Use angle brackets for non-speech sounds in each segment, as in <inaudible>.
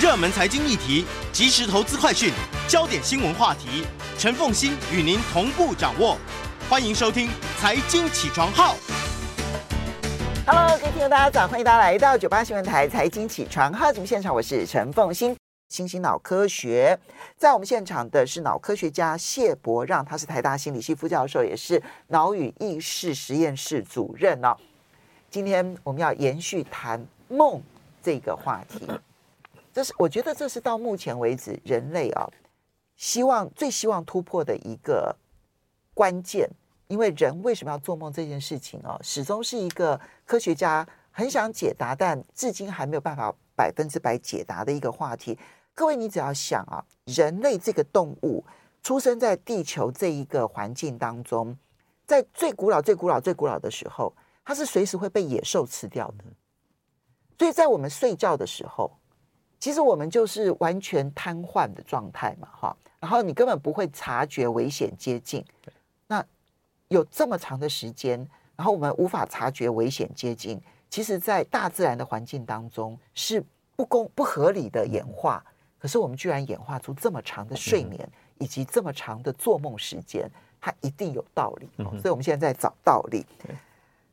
热门财经议题、即时投资快讯、焦点新闻话题，陈凤馨与您同步掌握。欢迎收听《财经起床号》。Hello，各位听众大家早，欢迎大家来到九八新闻台《财经起床号》节目现场，我是陈凤馨。新兴脑科学，在我们现场的是脑科学家谢伯让，他是台大心理系副教授，也是脑与意识实验室主任哦。今天我们要延续谈梦这个话题，这是我觉得这是到目前为止人类啊，希望最希望突破的一个关键，因为人为什么要做梦这件事情哦，始终是一个科学家很想解答，但至今还没有办法百分之百解答的一个话题。各位，你只要想啊，人类这个动物出生在地球这一个环境当中，在最古老、最古老、最古老的时候，它是随时会被野兽吃掉的。所以在我们睡觉的时候，其实我们就是完全瘫痪的状态嘛，哈。然后你根本不会察觉危险接近。那有这么长的时间，然后我们无法察觉危险接近，其实，在大自然的环境当中是不公不合理的演化。可是我们居然演化出这么长的睡眠，以及这么长的做梦时间，它一定有道理。哦、所以我们现在在找道理。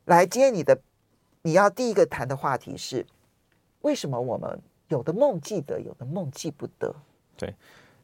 来，今天你的你要第一个谈的话题是，为什么我们有的梦记得，有的梦记不得？对，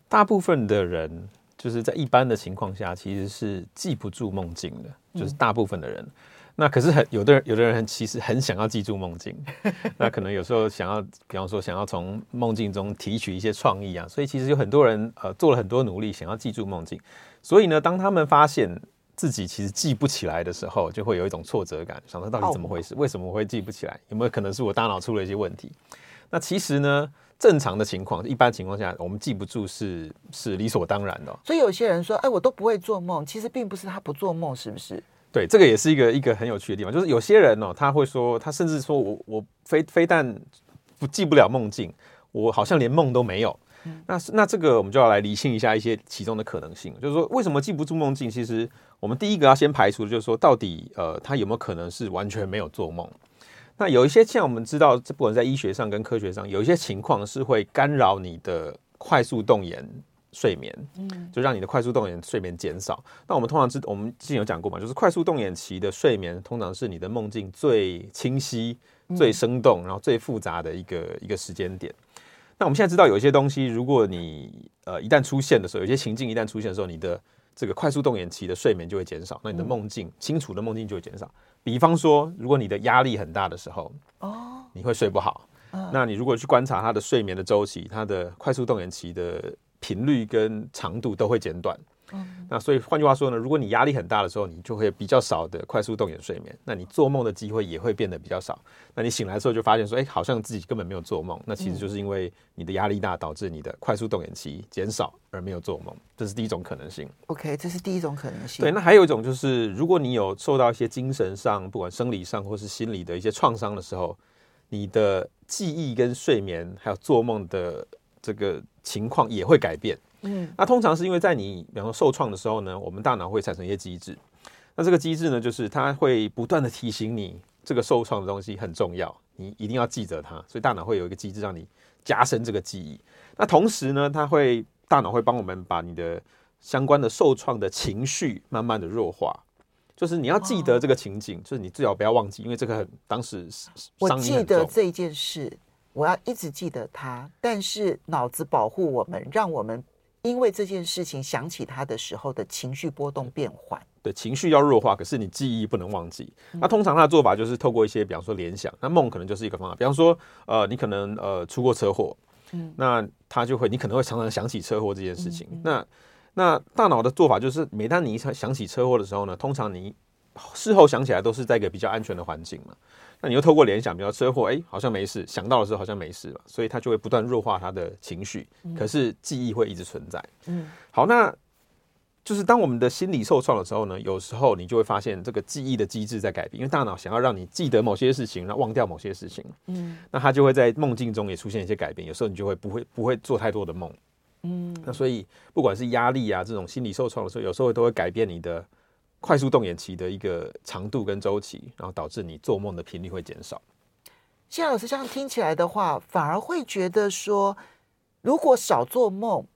大部分的人就是在一般的情况下，其实是记不住梦境的，就是大部分的人。嗯那可是很有的人，有的人其实很想要记住梦境，<laughs> 那可能有时候想要，比方说想要从梦境中提取一些创意啊，所以其实有很多人呃做了很多努力想要记住梦境，所以呢，当他们发现自己其实记不起来的时候，就会有一种挫折感，想说到底怎么回事？为什么我会记不起来？有没有可能是我大脑出了一些问题？那其实呢，正常的情况，一般情况下，我们记不住是是理所当然的。所以有些人说，哎，我都不会做梦，其实并不是他不做梦，是不是？对，这个也是一个一个很有趣的地方，就是有些人哦，他会说，他甚至说我我非非但不记不了梦境，我好像连梦都没有。嗯、那那这个我们就要来理清一下一些其中的可能性，就是说为什么记不住梦境？其实我们第一个要先排除的就是说，到底呃他有没有可能是完全没有做梦？那有一些像我们知道，这不管在医学上跟科学上，有一些情况是会干扰你的快速动眼。睡眠，嗯，就让你的快速动眼睡眠减少。那我们通常知，我们之前有讲过嘛，就是快速动眼期的睡眠，通常是你的梦境最清晰、最生动，然后最复杂的一个一个时间点。那我们现在知道，有一些东西，如果你呃一旦出现的时候，有些情境一旦出现的时候，你的这个快速动眼期的睡眠就会减少，那你的梦境清楚的梦境就会减少。比方说，如果你的压力很大的时候，哦，你会睡不好。那你如果去观察他的睡眠的周期，他的快速动眼期的。频率跟长度都会减短，嗯，那所以换句话说呢，如果你压力很大的时候，你就会比较少的快速动眼睡眠，那你做梦的机会也会变得比较少。那你醒来的时候就发现说，哎，好像自己根本没有做梦，那其实就是因为你的压力大导致你的快速动眼期减少而没有做梦，这是第一种可能性。OK，这是第一种可能性。对，那还有一种就是，如果你有受到一些精神上，不管生理上或是心理的一些创伤的时候，你的记忆跟睡眠还有做梦的这个。情况也会改变，嗯，那通常是因为在你比方说受创的时候呢，我们大脑会产生一些机制，那这个机制呢，就是它会不断的提醒你这个受创的东西很重要，你一定要记着它，所以大脑会有一个机制让你加深这个记忆。那同时呢，它会大脑会帮我们把你的相关的受创的情绪慢慢的弱化，就是你要记得这个情景，就是你最好不要忘记，因为这个很当时我记得这件事。我要一直记得它，但是脑子保护我们，让我们因为这件事情想起他的时候的情绪波动变缓。对，情绪要弱化，可是你记忆不能忘记。嗯、那通常他的做法就是透过一些，比方说联想，那梦可能就是一个方法。比方说，呃，你可能呃出过车祸，嗯，那他就会，你可能会常常想起车祸这件事情。嗯嗯、那那大脑的做法就是，每当你想想起车祸的时候呢，通常你事后想起来都是在一个比较安全的环境嘛。那你又透过联想，比如车祸，哎，好像没事，想到的时候好像没事了，所以他就会不断弱化他的情绪，可是记忆会一直存在。嗯，好，那就是当我们的心理受创的时候呢，有时候你就会发现这个记忆的机制在改变，因为大脑想要让你记得某些事情，然后忘掉某些事情。嗯，那他就会在梦境中也出现一些改变，有时候你就会不会不会做太多的梦。嗯，那所以不管是压力啊这种心理受创的时候，有时候都会改变你的。快速动眼期的一个长度跟周期，然后导致你做梦的频率会减少。谢老师这样听起来的话，反而会觉得说，如果少做梦，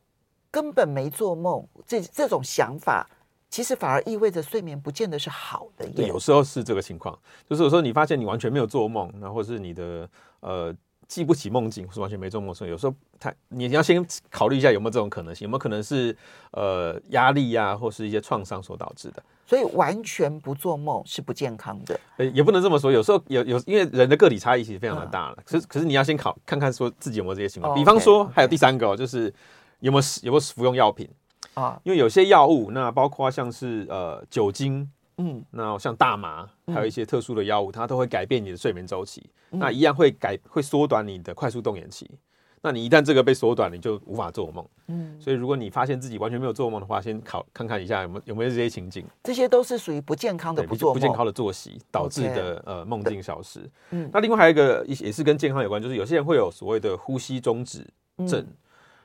根本没做梦，这这种想法，其实反而意味着睡眠不见得是好的。对，有时候是这个情况，就是有时候你发现你完全没有做梦，然后或是你的呃。记不起梦境，是完全没做梦。所以有时候他，你要先考虑一下有没有这种可能性，有没有可能是呃压力呀、啊，或是一些创伤所导致的。所以完全不做梦是不健康的。呃，也不能这么说。有时候有有，因为人的个体差异其实非常的大了。嗯、可是可是你要先考看看说自己有没有这些情况。哦、比方说，还有第三个、哦，就是有没有有没有服用药品啊？因为有些药物，那包括像是呃酒精。嗯，那像大麻，还有一些特殊的药物，嗯、它都会改变你的睡眠周期。嗯、那一样会改，会缩短你的快速动眼期。那你一旦这个被缩短，你就无法做梦。嗯，所以如果你发现自己完全没有做梦的话，先考看看一下有没有有没有这些情景。这些都是属于不健康的不做梦、不健康的作息导致的呃梦境消失。嗯，那另外还有一个也是跟健康有关，就是有些人会有所谓的呼吸中止症。嗯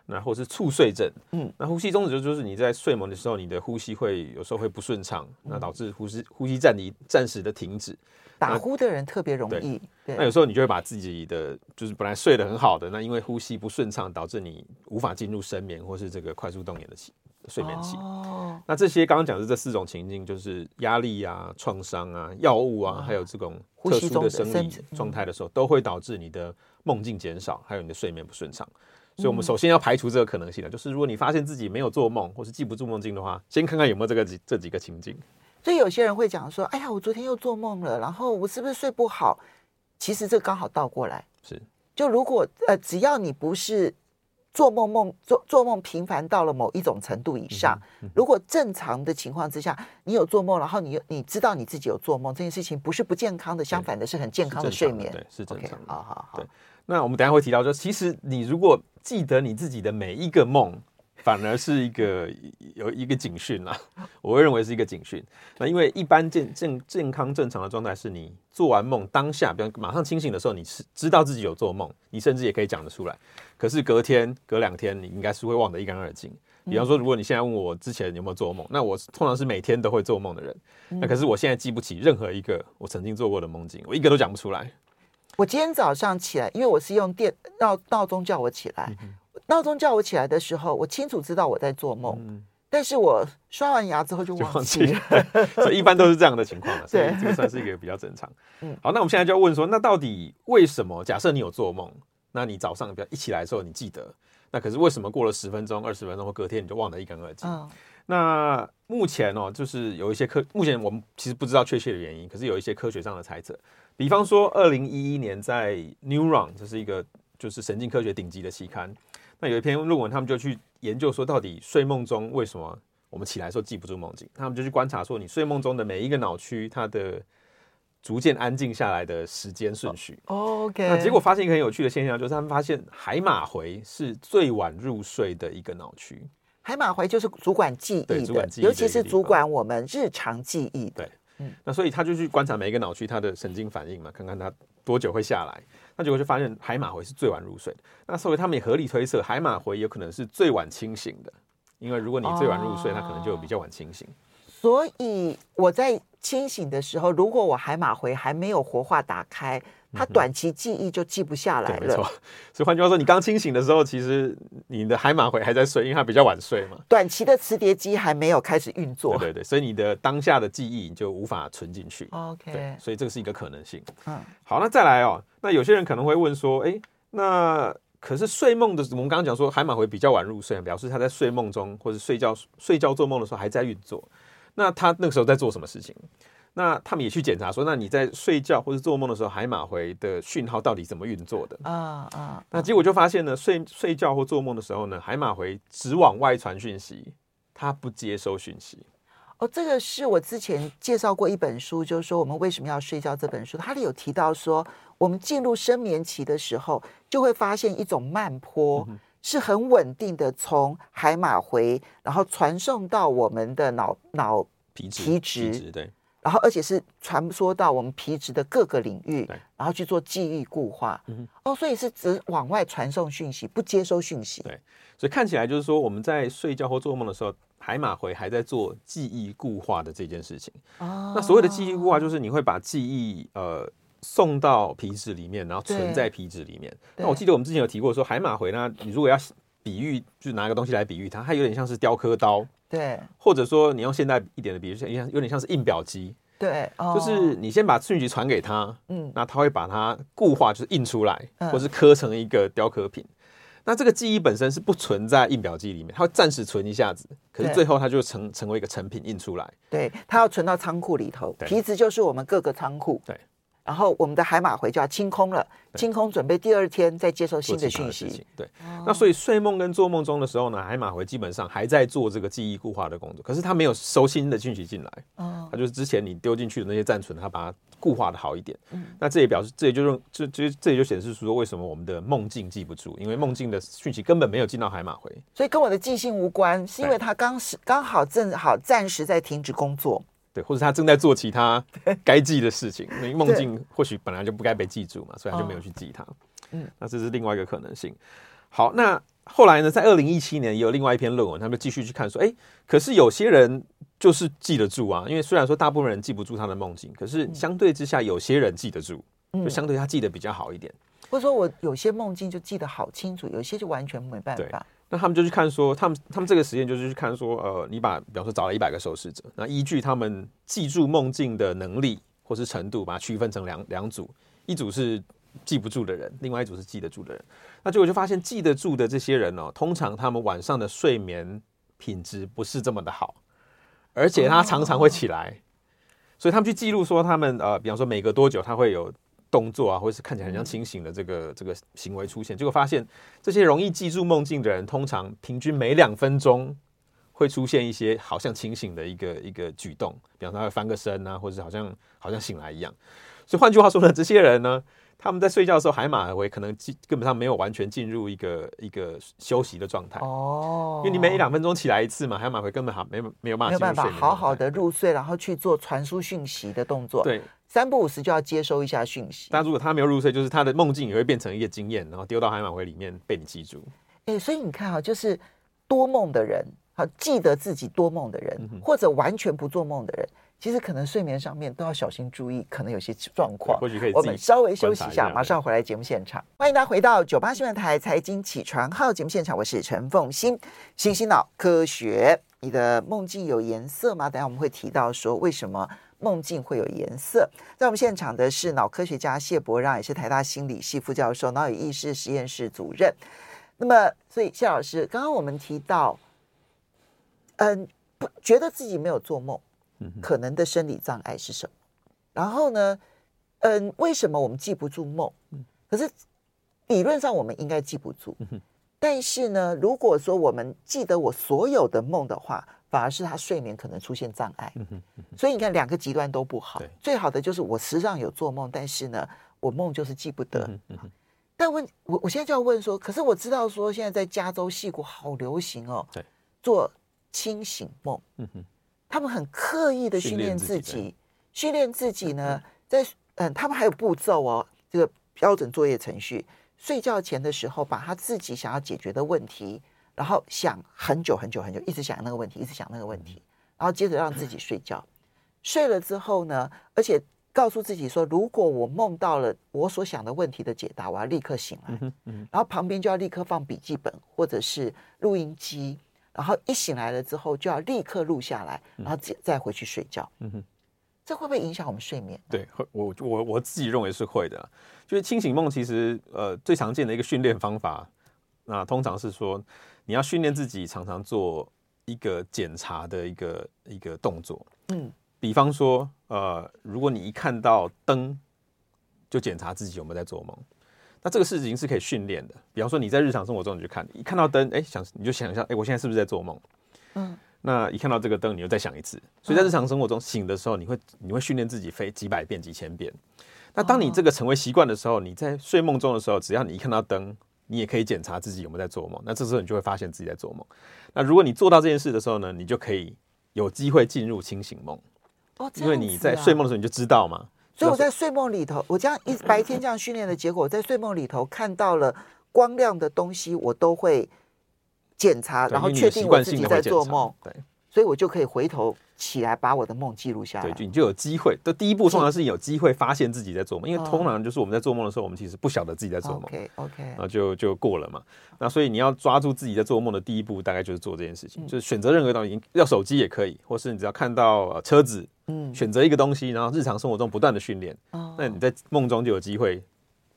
然后是猝睡症，嗯，那呼吸中止就是你在睡梦的时候，你的呼吸会有时候会不顺畅，嗯、那导致呼吸呼吸暂离暂时的停止。打呼的人特别容易，对。那有时候你就会把自己的就是本来睡得很好的，那因为呼吸不顺畅，导致你无法进入深眠或是这个快速动眼的期睡眠期。哦。那这些刚刚讲的这四种情境，就是压力啊、创伤啊、药物啊，哦、还有这种特殊的生理状态的时候，都会导致你的梦境减少，还有你的睡眠不顺畅。所以，我们首先要排除这个可能性的，就是如果你发现自己没有做梦，或是记不住梦境的话，先看看有没有这个几这几个情境。所以有些人会讲说：“哎呀，我昨天又做梦了，然后我是不是睡不好？”其实这刚好倒过来，是就如果呃，只要你不是做梦梦做做梦频繁到了某一种程度以上，嗯嗯、如果正常的情况之下，你有做梦，然后你你知道你自己有做梦，这件事情不是不健康的，相反的是很健康的睡眠，对，是正常的。好好好。对那我们等下会提到，说其实你如果记得你自己的每一个梦，反而是一个有一个警讯啦。<laughs> 我会认为是一个警讯。那因为一般健健健康正常的状态是你做完梦当下，比方马上清醒的时候，你是知道自己有做梦，你甚至也可以讲得出来。可是隔天、隔两天，你应该是会忘得一干二净。比方说，如果你现在问我之前有没有做梦，那我通常是每天都会做梦的人。那可是我现在记不起任何一个我曾经做过的梦境，我一个都讲不出来。我今天早上起来，因为我是用电闹闹钟叫我起来，闹钟叫我起来的时候，我清楚知道我在做梦，嗯、但是我刷完牙之后就忘记了，<laughs> 所以一般都是这样的情况了，<laughs> 所以这个算是一个比较正常。<laughs> 嗯，好，那我们现在就要问说，那到底为什么？假设你有做梦，那你早上比较一起来的时候你记得，那可是为什么过了十分钟、二十分钟或隔天你就忘得一干二净？嗯那目前哦，就是有一些科，目前我们其实不知道确切的原因，可是有一些科学上的猜测。比方说，二零一一年在《Neuron》这是一个就是神经科学顶级的期刊，那有一篇论文，他们就去研究说，到底睡梦中为什么我们起来的时候记不住梦境？他们就去观察说，你睡梦中的每一个脑区，它的逐渐安静下来的时间顺序。Oh, OK。那结果发现一个很有趣的现象，就是他们发现海马回是最晚入睡的一个脑区。海马回就是主管记忆的，主管记忆尤其是主管我们日常记忆的。对，嗯，那所以他就去观察每一个脑区它的神经反应嘛，看看它多久会下来。那结果就发现海马回是最晚入睡的。那所以他们也合理推测，海马回有可能是最晚清醒的，因为如果你最晚入睡，它可能就比较晚清醒。所以我在清醒的时候，如果我海马回还没有活化打开。它短期记忆就记不下来了，没错。所以换句话说，你刚清醒的时候，其实你的海马回还在睡，因为它比较晚睡嘛。短期的磁碟机还没有开始运作，对对对，所以你的当下的记忆你就无法存进去。OK，对，所以这个是一个可能性。嗯，好，那再来哦，那有些人可能会问说，哎，那可是睡梦的，我们刚刚讲说海马回比较晚入睡，表示他在睡梦中或者睡觉睡觉做梦的时候还在运作，那他那个时候在做什么事情？那他们也去检查说，那你在睡觉或者做梦的时候，海马回的讯号到底怎么运作的？啊啊！那结果就发现呢，睡睡觉或做梦的时候呢，海马回只往外传讯息，它不接收讯息。哦，这个是我之前介绍过一本书，就是说我们为什么要睡觉这本书，它里有提到说，我们进入深眠期的时候，就会发现一种慢波是很稳定的，从海马回然后传送到我们的脑脑皮质皮质对。然后，而且是传说到我们皮质的各个领域，然后去做记忆固化。嗯、哦，所以是只往外传送讯息，不接收讯息。对，所以看起来就是说，我们在睡觉或做梦的时候，海马回还在做记忆固化的这件事情。哦，那所谓的记忆固化，就是你会把记忆呃送到皮质里面，然后存在皮质里面。那我记得我们之前有提过说，海马回呢，你如果要比喻，就是拿一个东西来比喻它，它有点像是雕刻刀，对，或者说你用现代一点的比喻，像有点像是印表机，对，哦、就是你先把讯息传给他，嗯，那他会把它固化，就是印出来，嗯、或是刻成一个雕刻品。那这个记忆本身是不存在印表机里面，它会暂时存一下子，可是最后它就成成为一个成品印出来。对，它要存到仓库里头，皮质就是我们各个仓库。对。然后我们的海马回就要清空了，清空准备第二天再接受新的讯息。对，那所以睡梦跟做梦中的时候呢，海马回基本上还在做这个记忆固化的工作，可是它没有收新的讯息进来。哦，它就是之前你丢进去的那些暂存，它把它固化的好一点。嗯，那这也表示，这也就用这这这也就显示出说，为什么我们的梦境记不住？因为梦境的讯息根本没有进到海马回，所以跟我的记性无关，是因为它刚时刚好正好暂时在停止工作。对，或者他正在做其他 <laughs> 该记的事情，因为梦境或许本来就不该被记住嘛，所以他就没有去记它。嗯，那这是另外一个可能性。好，那后来呢，在二零一七年也有另外一篇论文，他们继续去看说，哎，可是有些人就是记得住啊，因为虽然说大部分人记不住他的梦境，可是相对之下，有些人记得住，就相对他记得比较好一点。或者说我有些梦境就记得好清楚，有些就完全没办法。那他们就去看说，他们他们这个实验就是去看说，呃，你把比方说找了一百个受试者，那依据他们记住梦境的能力或是程度，把它区分成两两组，一组是记不住的人，另外一组是记得住的人。那结果就发现，记得住的这些人哦，通常他们晚上的睡眠品质不是这么的好，而且他常常会起来，所以他们去记录说，他们呃，比方说每隔多久他会有。动作啊，或者是看起来很像清醒的这个、嗯、这个行为出现，结果发现这些容易记住梦境的人，通常平均每两分钟会出现一些好像清醒的一个一个举动，比方说他会翻个身啊，或者是好像好像醒来一样。所以换句话说呢，这些人呢，他们在睡觉的时候，海马回可能基根本上没有完全进入一个一个休息的状态哦，因为你每一两分钟起来一次嘛，海马回根本好没没有办法没有办法好好的入睡，然后去做传输讯息的动作。对。三不五时就要接收一下讯息。但如果他没有入睡，就是他的梦境也会变成一个经验，然后丢到海马回里面被你记住。哎、欸，所以你看啊，就是多梦的人，好记得自己多梦的人，嗯、或者完全不做梦的人，其实可能睡眠上面都要小心注意，可能有些状况。或许可以。我们稍微休息一下，马上回来节目现场。欢迎大家回到九八新闻台财经起床号节目现场，我是陈凤馨。新星脑科学，你的梦境有颜色吗？等下我们会提到说为什么。梦境会有颜色。在我们现场的是脑科学家谢伯让，也是台大心理系副教授、脑与意识实验室主任。那么，所以谢老师，刚刚我们提到，嗯，不觉得自己没有做梦，可能的生理障碍是什么？然后呢，嗯，为什么我们记不住梦？可是理论上我们应该记不住。但是呢，如果说我们记得我所有的梦的话，反而是他睡眠可能出现障碍，嗯嗯、所以你看两个极端都不好。最好的就是我实际上有做梦，但是呢，我梦就是记不得。但问我，我现在就要问说，可是我知道说现在在加州戏谷好流行哦，对做清醒梦。嗯、他们很刻意的训练自己，训练自己呢，<laughs> 在嗯，他们还有步骤哦，这个标准作业程序，睡觉前的时候把他自己想要解决的问题。然后想很久很久很久，一直想那个问题，一直想那个问题，然后接着让自己睡觉。<clears throat> 睡了之后呢，而且告诉自己说，如果我梦到了我所想的问题的解答，我要立刻醒来。然后旁边就要立刻放笔记本或者是录音机，然后一醒来了之后就要立刻录下来，然后再再回去睡觉。这会不会影响我们睡眠？对，我我我自己认为是会的。就是清醒梦其实呃最常见的一个训练方法，那通常是说。你要训练自己常常做一个检查的一个一个动作，嗯，比方说，呃，如果你一看到灯，就检查自己有没有在做梦，那这个事情是可以训练的。比方说你在日常生活中，你去看，一看到灯，哎，想你就想一下，哎，我现在是不是在做梦？嗯，那一看到这个灯，你就再想一次。所以在日常生活中醒的时候，你会你会训练自己飞几百遍、几千遍。那当你这个成为习惯的时候，你在睡梦中的时候，只要你一看到灯。你也可以检查自己有没有在做梦，那这时候你就会发现自己在做梦。那如果你做到这件事的时候呢，你就可以有机会进入清醒梦。哦，因为你在睡梦的时候你就知道嘛。所以我在睡梦里头，我这样一白天这样训练的结果，在睡梦里头看到了光亮的东西，我都会检查，然后确定我自己在做梦。对，所以我就可以回头起来把我的梦记录下来。对，你就有机会。的第一步通常是你有机会发现自己在做梦，因为通常就是我们在做梦的时候，我们其实不晓得自己在做梦。OK OK，然后就就过了嘛。那所以你要抓住自己在做梦的第一步，大概就是做这件事情，就是选择任何东西，要手机也可以，或是你只要看到车子，嗯，选择一个东西，然后日常生活中不断的训练，那你在梦中就有机会。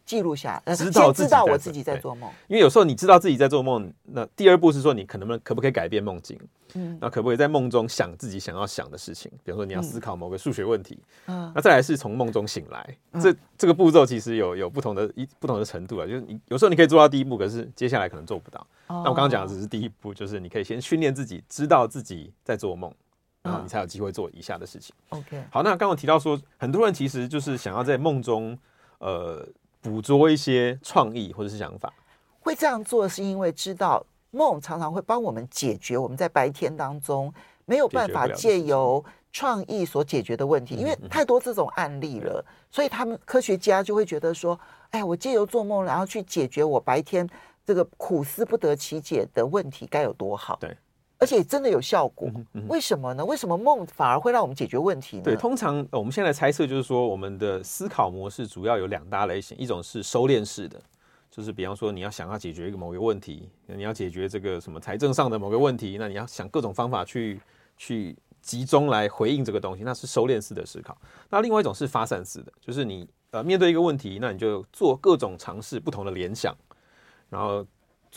记录下，知道知道我自己在做梦。因为有时候你知道自己在做梦，那第二步是说你可能不能可不可以改变梦境？嗯，那可不可以在梦中想自己想要想的事情？比如说你要思考某个数学问题，嗯，那再来是从梦中醒来。这这个步骤其实有有不同的一不同的程度啊，就是你有时候你可以做到第一步，可是接下来可能做不到。那我刚刚讲的只是第一步，就是你可以先训练自己知道自己在做梦，然后你才有机会做以下的事情。OK，好，那刚刚提到说，很多人其实就是想要在梦中，呃。捕捉一些创意或者是想法，会这样做是因为知道梦常常会帮我们解决我们在白天当中没有办法借由创意所解决的问题，因为太多这种案例了，所以他们科学家就会觉得说，哎，我借由做梦然后去解决我白天这个苦思不得其解的问题，该有多好？对。而且真的有效果，为什么呢？为什么梦反而会让我们解决问题呢？对，通常我们现在猜测就是说，我们的思考模式主要有两大类型，一种是收敛式的，就是比方说你要想要解决一个某个问题，你要解决这个什么财政上的某个问题，那你要想各种方法去去集中来回应这个东西，那是收敛式的思考。那另外一种是发散式的，就是你呃面对一个问题，那你就做各种尝试，不同的联想，然后。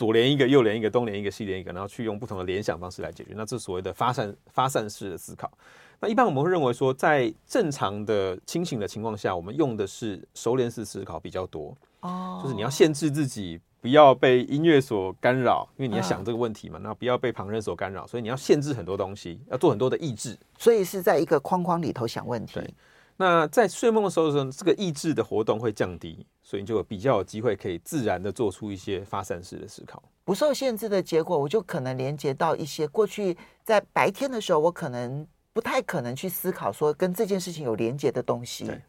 左连一个，右连一个，东连一个，西连一个，然后去用不同的联想方式来解决。那这所谓的发散发散式的思考。那一般我们会认为说，在正常的清醒的情况下，我们用的是收敛式思考比较多。哦，就是你要限制自己不要被音乐所干扰，因为你要想这个问题嘛，那不要被旁人所干扰，所以你要限制很多东西，要做很多的抑制。所以是在一个框框里头想问题。对。那在睡梦的时候呢，这个意志的活动会降低，所以你就比较有机会可以自然的做出一些发散式的思考。不受限制的结果，我就可能连接到一些过去在白天的时候，我可能不太可能去思考说跟这件事情有连接的东西。对，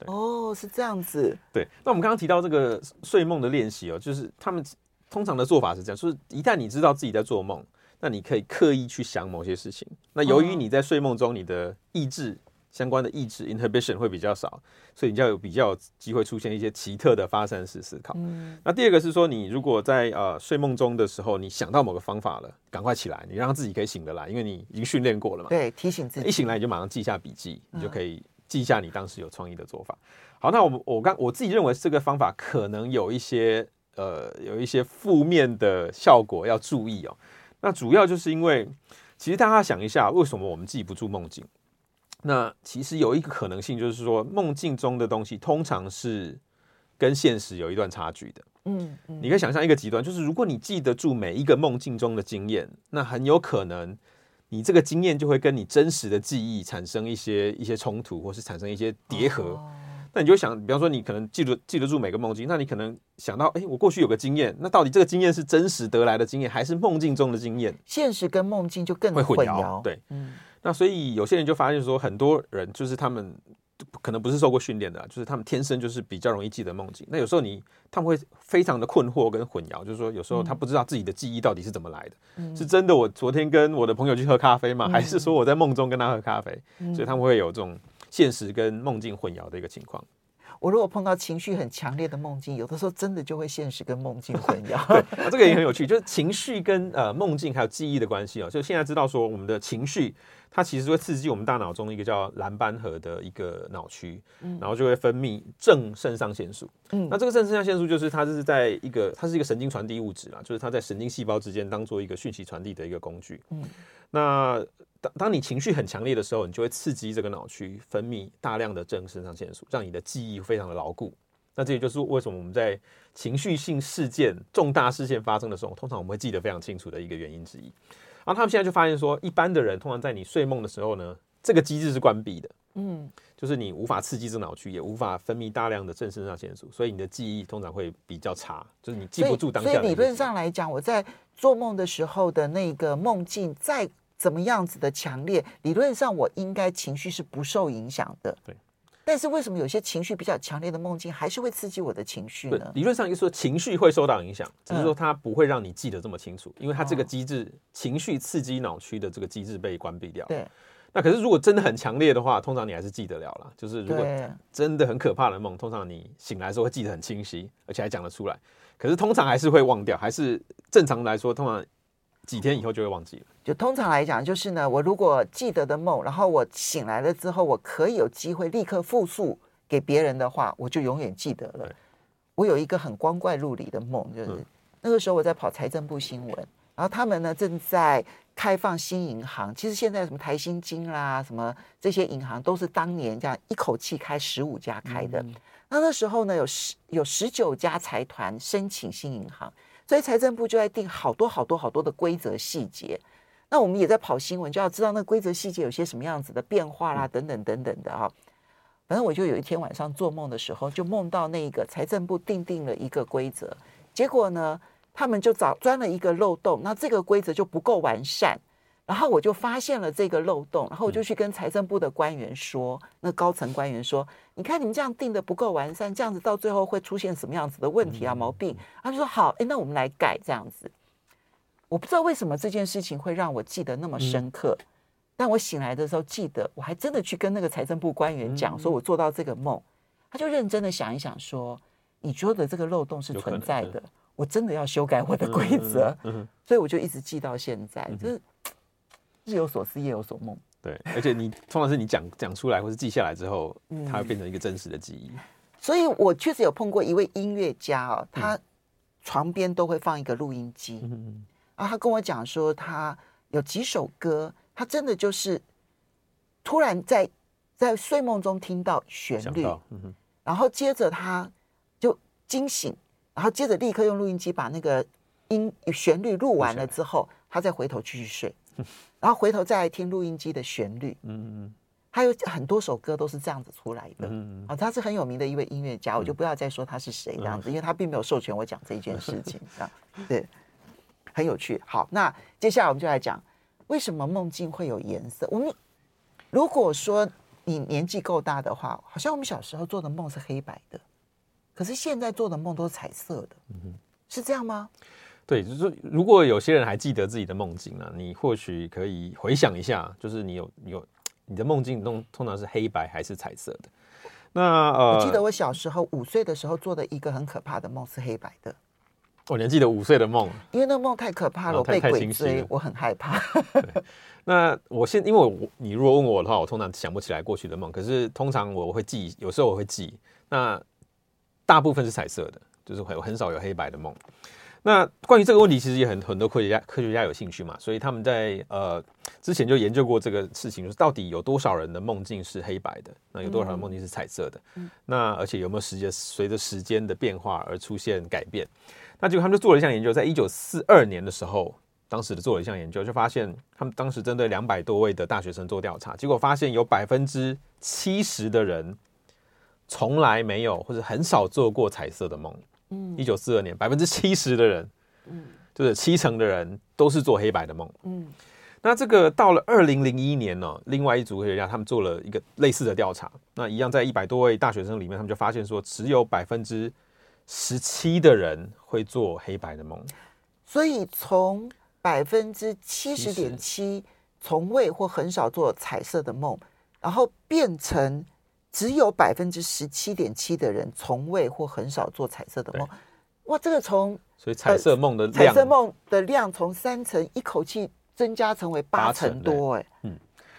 对哦，是这样子。对，那我们刚刚提到这个睡梦的练习哦，就是他们通常的做法是这样，就是一旦你知道自己在做梦，那你可以刻意去想某些事情。那由于你在睡梦中，你的意志。相关的意志 inhibition 会比较少，所以你就有比较有机会出现一些奇特的发散式思考。嗯，那第二个是说，你如果在呃睡梦中的时候，你想到某个方法了，赶快起来，你让自己可以醒得来，因为你已经训练过了嘛。对，提醒自己。一醒来你就马上记下笔记，你就可以记下你当时有创意的做法。好，那我们我刚我自己认为这个方法可能有一些呃有一些负面的效果要注意哦。那主要就是因为，其实大家想一下，为什么我们记不住梦境？那其实有一个可能性，就是说梦境中的东西通常是跟现实有一段差距的。嗯，嗯，你可以想象一个极端，就是如果你记得住每一个梦境中的经验，那很有可能你这个经验就会跟你真实的记忆产生一些一些冲突，或是产生一些叠合。哦，那你就想，比方说你可能记得记得住每个梦境，那你可能想到，哎，我过去有个经验，那到底这个经验是真实得来的经验，还是梦境中的经验？现实跟梦境就更会混淆。对，嗯。那所以有些人就发现说，很多人就是他们可能不是受过训练的，就是他们天生就是比较容易记得梦境。那有时候你他们会非常的困惑跟混淆，就是说有时候他不知道自己的记忆到底是怎么来的，嗯、是真的我昨天跟我的朋友去喝咖啡吗？还是说我在梦中跟他喝咖啡？嗯、所以他们会有这种现实跟梦境混淆的一个情况。我如果碰到情绪很强烈的梦境，有的时候真的就会现实跟梦境混 <laughs> 淆。对，这个也很有趣，就是情绪跟呃梦境还有记忆的关系哦。就现在知道说我们的情绪。它其实会刺激我们大脑中一个叫蓝斑核的一个脑区，然后就会分泌正肾上腺素。嗯，那这个正肾上腺素就是它就是在一个，它是一个神经传递物质啦，就是它在神经细胞之间当做一个讯息传递的一个工具。嗯，那当当你情绪很强烈的时候，你就会刺激这个脑区分泌大量的正肾上腺素，让你的记忆非常的牢固。那这也就是为什么我们在情绪性事件、重大事件发生的时候，通常我们会记得非常清楚的一个原因之一。然后他们现在就发现说，一般的人通常在你睡梦的时候呢，这个机制是关闭的，嗯，就是你无法刺激这脑区，也无法分泌大量的正肾上腺素，所以你的记忆通常会比较差，就是你记不住当。所以理论上来讲，我在做梦的时候的那个梦境再怎么样子的强烈，理论上我应该情绪是不受影响的。对，但是为什么有些情绪比较强烈的梦境还是会刺激我的情绪呢？理论上就是说情绪会受到影响，只是说它不会让你记得这么清楚，因为它这个机制、哦、情绪刺激脑区的这个机制被关闭掉。对。那可是如果真的很强烈的话，通常你还是记得了啦。就是如果真的很可怕的梦，通常你醒来的时候会记得很清晰，而且还讲得出来。可是通常还是会忘掉，还是正常来说，通常几天以后就会忘记了。就通常来讲，就是呢，我如果记得的梦，然后我醒来了之后，我可以有机会立刻复述给别人的话，我就永远记得了。我有一个很光怪陆离的梦，就是、嗯、那个时候我在跑财政部新闻，然后他们呢正在开放新银行。其实现在什么台新金啦，什么这些银行都是当年这样一口气开十五家开的。嗯那那时候呢，有十有十九家财团申请新银行，所以财政部就在定好多好多好多的规则细节。那我们也在跑新闻，就要知道那规则细节有些什么样子的变化啦，等等等等的哈。反正我就有一天晚上做梦的时候，就梦到那个财政部定定了一个规则，结果呢，他们就找钻了一个漏洞，那这个规则就不够完善。然后我就发现了这个漏洞，然后我就去跟财政部的官员说，那高层官员说，你看你们这样定的不够完善，这样子到最后会出现什么样子的问题啊毛病？他就说好，哎，那我们来改这样子。我不知道为什么这件事情会让我记得那么深刻，但我醒来的时候记得，我还真的去跟那个财政部官员讲，说我做到这个梦，他就认真的想一想说，你说的这个漏洞是存在的，我真的要修改我的规则，所以我就一直记到现在，就是。日有所思，夜有所梦。对，而且你通常是你讲讲出来，或是记下来之后，它会变成一个真实的记忆。所以我确实有碰过一位音乐家哦，他床边都会放一个录音机。嗯，然后他跟我讲说，他有几首歌，他真的就是突然在在睡梦中听到旋律，嗯，然后接着他就惊醒，然后接着立刻用录音机把那个音旋律录完了之后，他再回头继续睡。然后回头再来听录音机的旋律，嗯嗯，还有很多首歌都是这样子出来的，嗯嗯，啊，他是很有名的一位音乐家，我就不要再说他是谁这样子，因为他并没有授权我讲这一件事情，<laughs> 这样。对，很有趣。好，那接下来我们就来讲为什么梦境会有颜色。我们如果说你年纪够大的话，好像我们小时候做的梦是黑白的，可是现在做的梦都是彩色的，嗯，是这样吗？对，就是说，如果有些人还记得自己的梦境呢、啊，你或许可以回想一下，就是你有你有你的梦境通通常是黑白还是彩色的？那呃，我记得我小时候五岁的时候做的一个很可怕的梦是黑白的。我连记得五岁的梦，因为那梦太可怕了，我被鬼追，我很害怕。<laughs> 那我现因为我你如果问我的话，我通常想不起来过去的梦，可是通常我会记，有时候我会记。那大部分是彩色的，就是很很少有黑白的梦。那关于这个问题，其实也很很多科学家科学家有兴趣嘛，所以他们在呃之前就研究过这个事情，就是到底有多少人的梦境是黑白的，那有多少人梦境是彩色的？嗯，那而且有没有时间随着时间的变化而出现改变？那结果他们就做了一项研究，在一九四二年的时候，当时的做了一项研究，就发现他们当时针对两百多位的大学生做调查，结果发现有百分之七十的人从来没有或者很少做过彩色的梦。嗯，一九四二年，百分之七十的人，嗯，就是七成的人都是做黑白的梦。嗯，那这个到了二零零一年呢、哦，另外一组科学家他们做了一个类似的调查，那一样在一百多位大学生里面，他们就发现说，只有百分之十七的人会做黑白的梦。所以从百分之七十点七从未或很少做彩色的梦，然后变成。只有百分之十七点七的人从未或很少做彩色的梦，哇，这个从所以彩色梦的彩色梦的量从三成一口气增加成为八成多，哎，嗯，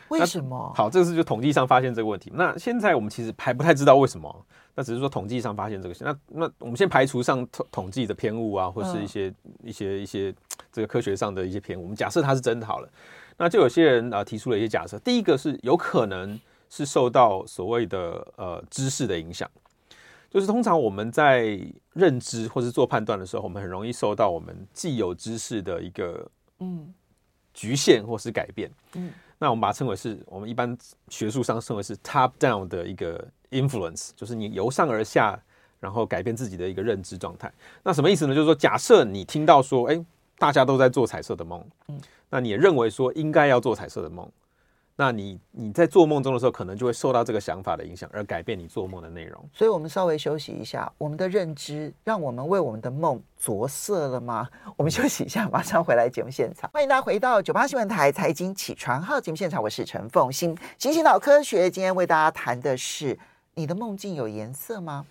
为什么？好，这个是就统计上发现这个问题。那现在我们其实还不太知道为什么，那只是说统计上发现这个。那那我们先排除上统统计的偏误啊，或是一些、嗯、一些一些这个科学上的一些偏误。我们假设它是真的好了，那就有些人啊提出了一些假设。第一个是有可能。是受到所谓的呃知识的影响，就是通常我们在认知或是做判断的时候，我们很容易受到我们既有知识的一个嗯局限或是改变，嗯，那我们把它称为是我们一般学术上称为是 top down 的一个 influence，就是你由上而下，然后改变自己的一个认知状态。那什么意思呢？就是说，假设你听到说，哎，大家都在做彩色的梦，嗯，那你也认为说应该要做彩色的梦。那你你在做梦中的时候，可能就会受到这个想法的影响，而改变你做梦的内容。所以，我们稍微休息一下，我们的认知让我们为我们的梦着色了吗？我们休息一下，马上回来节目现场。欢迎大家回到九八新闻台财经起床号节目现场，我是陈凤馨。新星脑科学今天为大家谈的是：你的梦境有颜色吗？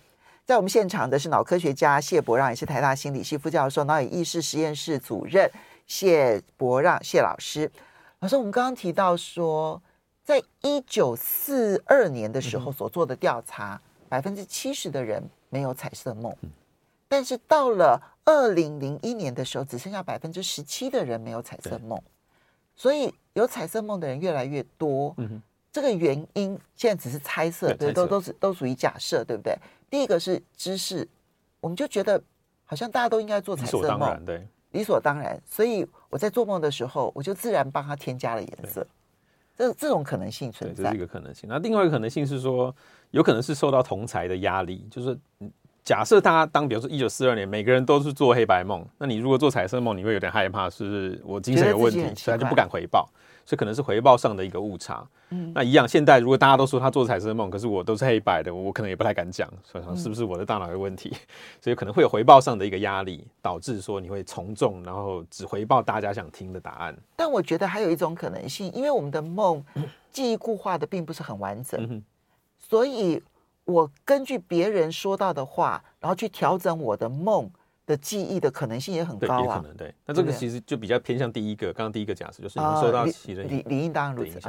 在我们现场的是脑科学家谢伯让，也是台大心理系副教授、脑与意识实验室主任谢伯让谢老师。老师，我们刚刚提到说，在一九四二年的时候所做的调查，百分之七十的人没有彩色梦，但是到了二零零一年的时候，只剩下百分之十七的人没有彩色梦，所以有彩色梦的人越来越多。这个原因现在只是猜测，对，都都是都属于假设，对不对？第一个是知识，我们就觉得好像大家都应该做彩色梦，对。理所当然，所以我在做梦的时候，我就自然帮他添加了颜色。这这种可能性存在，这是一个可能性。那另外一个可能性是说，有可能是受到同才的压力，就是假设他当，比如说一九四二年，每个人都是做黑白梦，那你如果做彩色梦，你会有点害怕，是不是我精神有问题，所以他就不敢回报。所以可能是回报上的一个误差。嗯，那一样，现在如果大家都说他做彩色梦，可是我都是黑白的，我可能也不太敢讲，所以说是不是我的大脑有问题？嗯、<laughs> 所以可能会有回报上的一个压力，导致说你会从众，然后只回报大家想听的答案。但我觉得还有一种可能性，因为我们的梦记忆固化的并不是很完整，嗯、所以我根据别人说到的话，然后去调整我的梦。的记忆的可能性也很高啊，也可能对。那这个其实就比较偏向第一个，刚刚第一个假设就是你受到其人理理应当如此。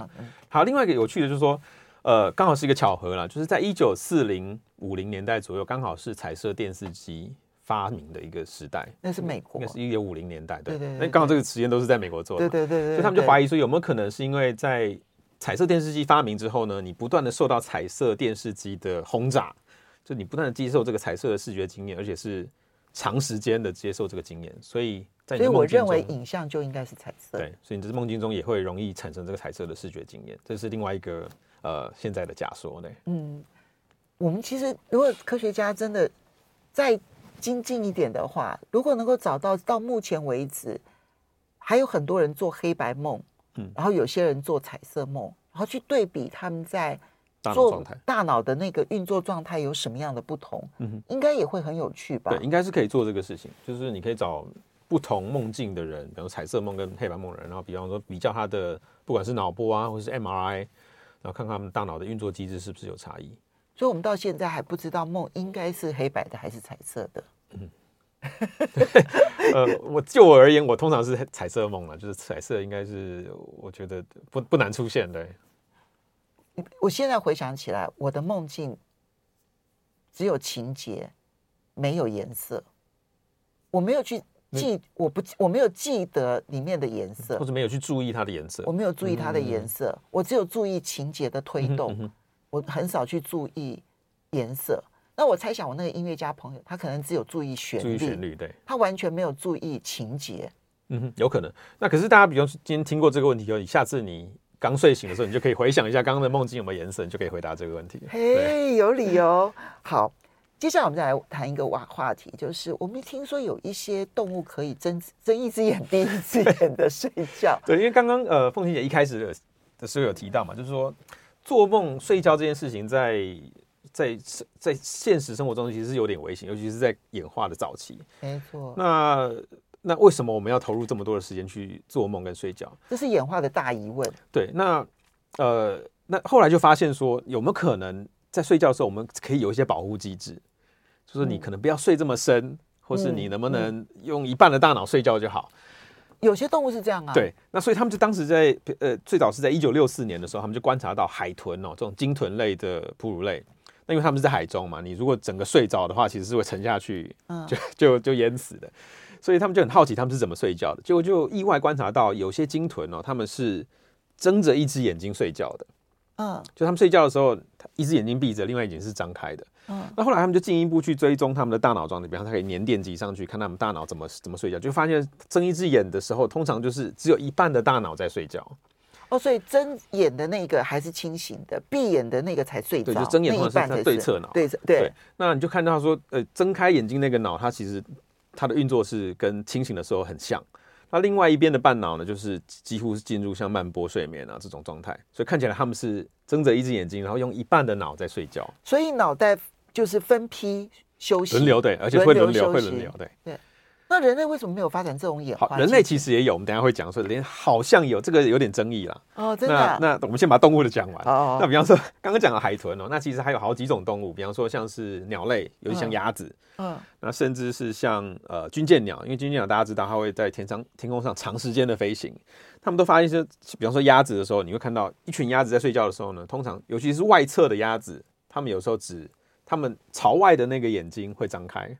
好，另外一个有趣的就是说，呃，刚好是一个巧合啦，就是在一九四零五零年代左右，刚好是彩色电视机发明的一个时代。那是美国，应该是一九五零年代，对对。那刚好这个时间都是在美国做的，对对对。所以他们就怀疑说，有没有可能是因为在彩色电视机发明之后呢，你不断的受到彩色电视机的轰炸，就你不断的接受这个彩色的视觉经验，而且是。长时间的接受这个经验，所以在你的中，所以我认为影像就应该是彩色。对，所以你在梦境中也会容易产生这个彩色的视觉经验，这是另外一个呃现在的假说。对，嗯，我们其实如果科学家真的再精进一点的话，如果能够找到到目前为止还有很多人做黑白梦，嗯，然后有些人做彩色梦，然后去对比他们在。做大脑的那个运作状态有什么样的不同？嗯，应该也会很有趣吧？对，应该是可以做这个事情，就是你可以找不同梦境的人，比如彩色梦跟黑白梦的人，然后比方说比较他的不管是脑波啊，或者是 MRI，然后看看他们大脑的运作机制是不是有差异。所以我们到现在还不知道梦应该是黑白的还是彩色的。嗯，<laughs> 呃，我就我而言，我通常是彩色梦了，就是彩色应该是我觉得不不难出现的。我现在回想起来，我的梦境只有情节，没有颜色。我没有去记，我不，我没有记得里面的颜色，或者没有去注意它的颜色。我没有注意它的颜色，嗯、我只有注意情节的推动。嗯、我很少去注意颜色。那我猜想，我那个音乐家朋友，他可能只有注意旋律，注意旋律，对，他完全没有注意情节。嗯哼，有可能。那可是大家，比如说今天听过这个问题以后，下次你。刚睡醒的时候，你就可以回想一下刚刚的梦境有没有颜色，你就可以回答这个问题。嘿，有理由。<laughs> 好，接下来我们再来谈一个话话题，就是我们听说有一些动物可以睁睁一只眼闭一只眼的睡觉。<laughs> 对，因为刚刚呃，凤琴姐一开始的时候有提到嘛，就是说做梦睡觉这件事情在，在在在现实生活中其实是有点危险，尤其是在演化的早期。没错。那那为什么我们要投入这么多的时间去做梦跟睡觉？这是演化的大疑问。对，那呃，那后来就发现说，有没有可能在睡觉的时候，我们可以有一些保护机制，就是你可能不要睡这么深，嗯、或是你能不能用一半的大脑睡觉就好？有些动物是这样啊。对，那所以他们就当时在呃，最早是在一九六四年的时候，他们就观察到海豚哦，这种鲸豚类的哺乳类，那因为他们是在海中嘛，你如果整个睡着的话，其实是会沉下去，嗯、就就就淹死的。所以他们就很好奇，他们是怎么睡觉的？结果就意外观察到，有些鲸豚哦，他们是睁着一只眼睛睡觉的。嗯，就他们睡觉的时候，一只眼睛闭着，另外一只眼睛是张开的。嗯，那后来他们就进一步去追踪他们的大脑状态，比方他可以粘电极上去看他们大脑怎么怎么睡觉，就发现睁一只眼的时候，通常就是只有一半的大脑在睡觉。哦，所以睁眼的那个还是清醒的，闭眼的那个才睡着。对，就睁眼的话是对侧脑。对对。那你就看到说，呃，睁开眼睛那个脑，它其实。它的运作是跟清醒的时候很像，那另外一边的半脑呢，就是几乎是进入像慢波睡眠啊这种状态，所以看起来他们是睁着一只眼睛，然后用一半的脑在睡觉。所以脑袋就是分批休息，轮流对，而且会轮流，会轮流对。对。那人类为什么没有发展这种演化？好，人类其实也有，我们等下会讲说，连好像有这个有点争议啦。哦，真的、啊那。那我们先把动物的讲完。哦，哦。那比方说，<laughs> 刚刚讲的海豚哦，那其实还有好几种动物，比方说像是鸟类，尤其像鸭子。嗯。那甚至是像呃军舰鸟，因为军舰鸟大家知道它会在天上天空上长时间的飞行，他们都发现说，比方说鸭子的时候，你会看到一群鸭子在睡觉的时候呢，通常尤其是外侧的鸭子，它们有时候只它们朝外的那个眼睛会张开。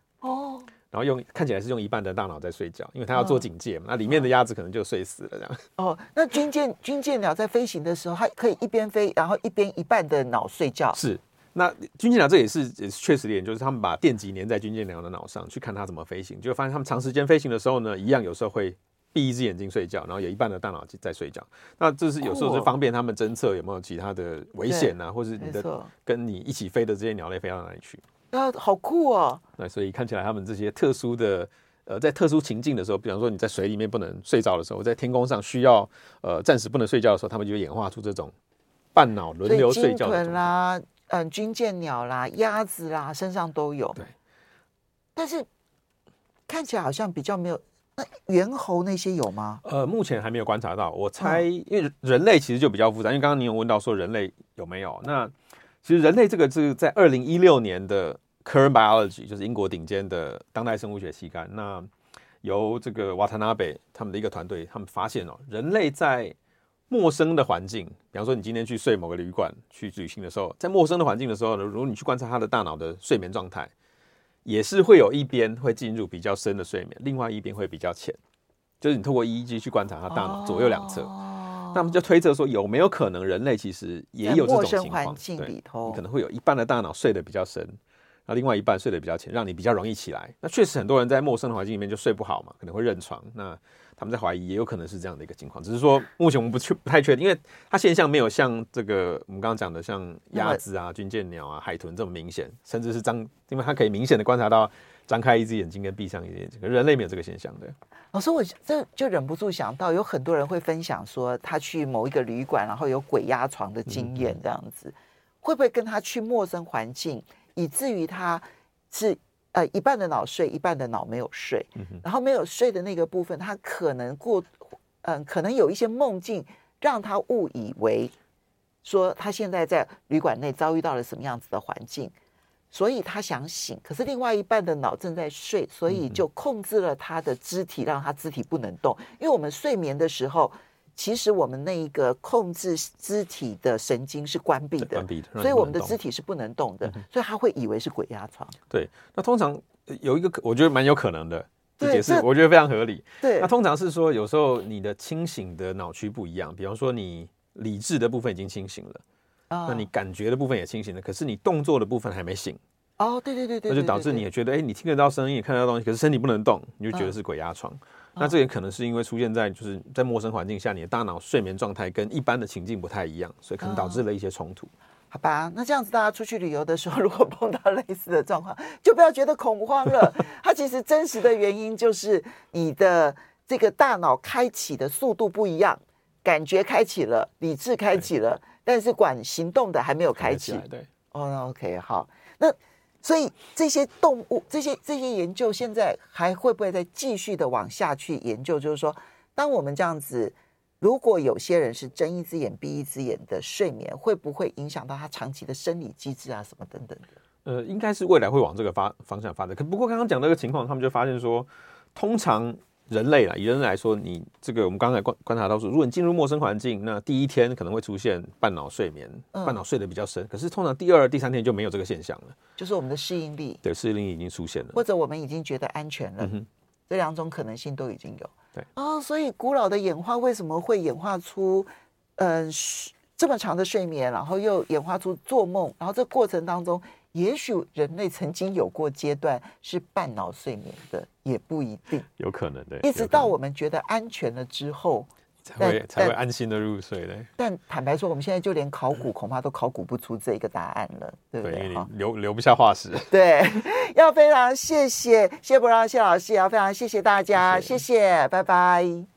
哦。然后用看起来是用一半的大脑在睡觉，因为它要做警戒嘛。哦、那里面的鸭子可能就睡死了这样。哦，那军舰军舰鸟在飞行的时候，它可以一边飞，然后一边一半的脑睡觉。是，那军舰鸟这也是也是确实的点，就是他们把电极粘在军舰鸟的脑上，去看它怎么飞行，就发现他们长时间飞行的时候呢，一样有时候会闭一只眼睛睡觉，然后有一半的大脑在睡觉。那这是有时候是方便他们侦测有没有其他的危险啊，或是你的跟你一起飞的这些鸟类飞到哪里去。啊，好酷哦！那所以看起来他们这些特殊的，呃，在特殊情境的时候，比方说你在水里面不能睡着的时候，在天空上需要呃暂时不能睡觉的时候，他们就演化出这种半脑轮流睡觉的。啦，嗯，军舰鸟啦，鸭子啦，身上都有。对。但是看起来好像比较没有。那猿猴那些有吗？呃，目前还没有观察到。我猜，因为人类其实就比较复杂，因为刚刚你有问到说人类有没有那。其实人类这个是在二零一六年的《Current Biology》，就是英国顶尖的当代生物学期刊。那由这个瓦塔纳贝他们的一个团队，他们发现哦，人类在陌生的环境，比方说你今天去睡某个旅馆去旅行的时候，在陌生的环境的时候呢，如果你去观察他的大脑的睡眠状态，也是会有一边会进入比较深的睡眠，另外一边会比较浅。就是你透过 EEG 去观察他大脑左右两侧。那么就推测说，有没有可能人类其实也有这种情况？对，你可能会有一半的大脑睡得比较深，然后另外一半睡得比较浅，让你比较容易起来。那确实很多人在陌生的环境里面就睡不好嘛，可能会认床。那他们在怀疑，也有可能是这样的一个情况。只是说目前我们不确不太确定，因为它现象没有像这个我们刚刚讲的像鸭子啊、军舰鸟啊、海豚这么明显，甚至是张，因为它可以明显的观察到。张开一只眼睛跟闭上一只眼睛，人类没有这个现象的。老师，我这就忍不住想到，有很多人会分享说，他去某一个旅馆，然后有鬼压床的经验，这样子，会不会跟他去陌生环境，以至于他是呃一半的脑睡，一半的脑没有睡，然后没有睡的那个部分，他可能过，嗯，可能有一些梦境，让他误以为说他现在在旅馆内遭遇到了什么样子的环境。所以他想醒，可是另外一半的脑正在睡，所以就控制了他的肢体，让他肢体不能动。因为我们睡眠的时候，其实我们那一个控制肢体的神经是关闭的，关闭的，所以我们的肢体是不能动的。嗯、所以他会以为是鬼压床。对，那通常有一个，我觉得蛮有可能的，这解释我觉得非常合理。对，那通常是说，有时候你的清醒的脑区不一样，比方说你理智的部分已经清醒了。那你感觉的部分也清醒了，可是你动作的部分还没醒。哦，对对对对，那就导致你也觉得，哎，你听得到声音，也看得到东西，可是身体不能动，你就觉得是鬼压床。那这也可能是因为出现在就是在陌生环境下，你的大脑睡眠状态跟一般的情境不太一样，所以可能导致了一些冲突。好吧，那这样子大家出去旅游的时候，如果碰到类似的状况，就不要觉得恐慌了。它其实真实的原因就是你的这个大脑开启的速度不一样，感觉开启了，理智开启了。但是管行动的还没有开启，对，哦，那 OK，好，那所以这些动物，这些这些研究现在还会不会再继续的往下去研究？就是说，当我们这样子，如果有些人是睁一只眼闭一只眼的睡眠，会不会影响到他长期的生理机制啊，什么等等的？呃，应该是未来会往这个发方向发展。可不过刚刚讲那个情况，他们就发现说，通常。人类啦，以人类来说，你这个我们刚才观观察到说，如果你进入陌生环境，那第一天可能会出现半脑睡眠，嗯、半脑睡得比较深。可是通常第二、第三天就没有这个现象了，就是我们的适应力，对，适应力已经出现了，或者我们已经觉得安全了，这两种可能性都已经有。对啊、哦，所以古老的演化为什么会演化出嗯、呃、这么长的睡眠，然后又演化出做梦，然后这过程当中。也许人类曾经有过阶段是半脑睡眠的，也不一定，有可能的。一直到我们觉得安全了之后，才会才会安心的入睡嘞。但坦白说，我们现在就连考古恐怕都考古不出这一个答案了，对不对？对，留留不下化石。<laughs> 对，<laughs> 要非常谢谢谢伯让谢老师，也要非常谢谢大家，谢谢拜拜。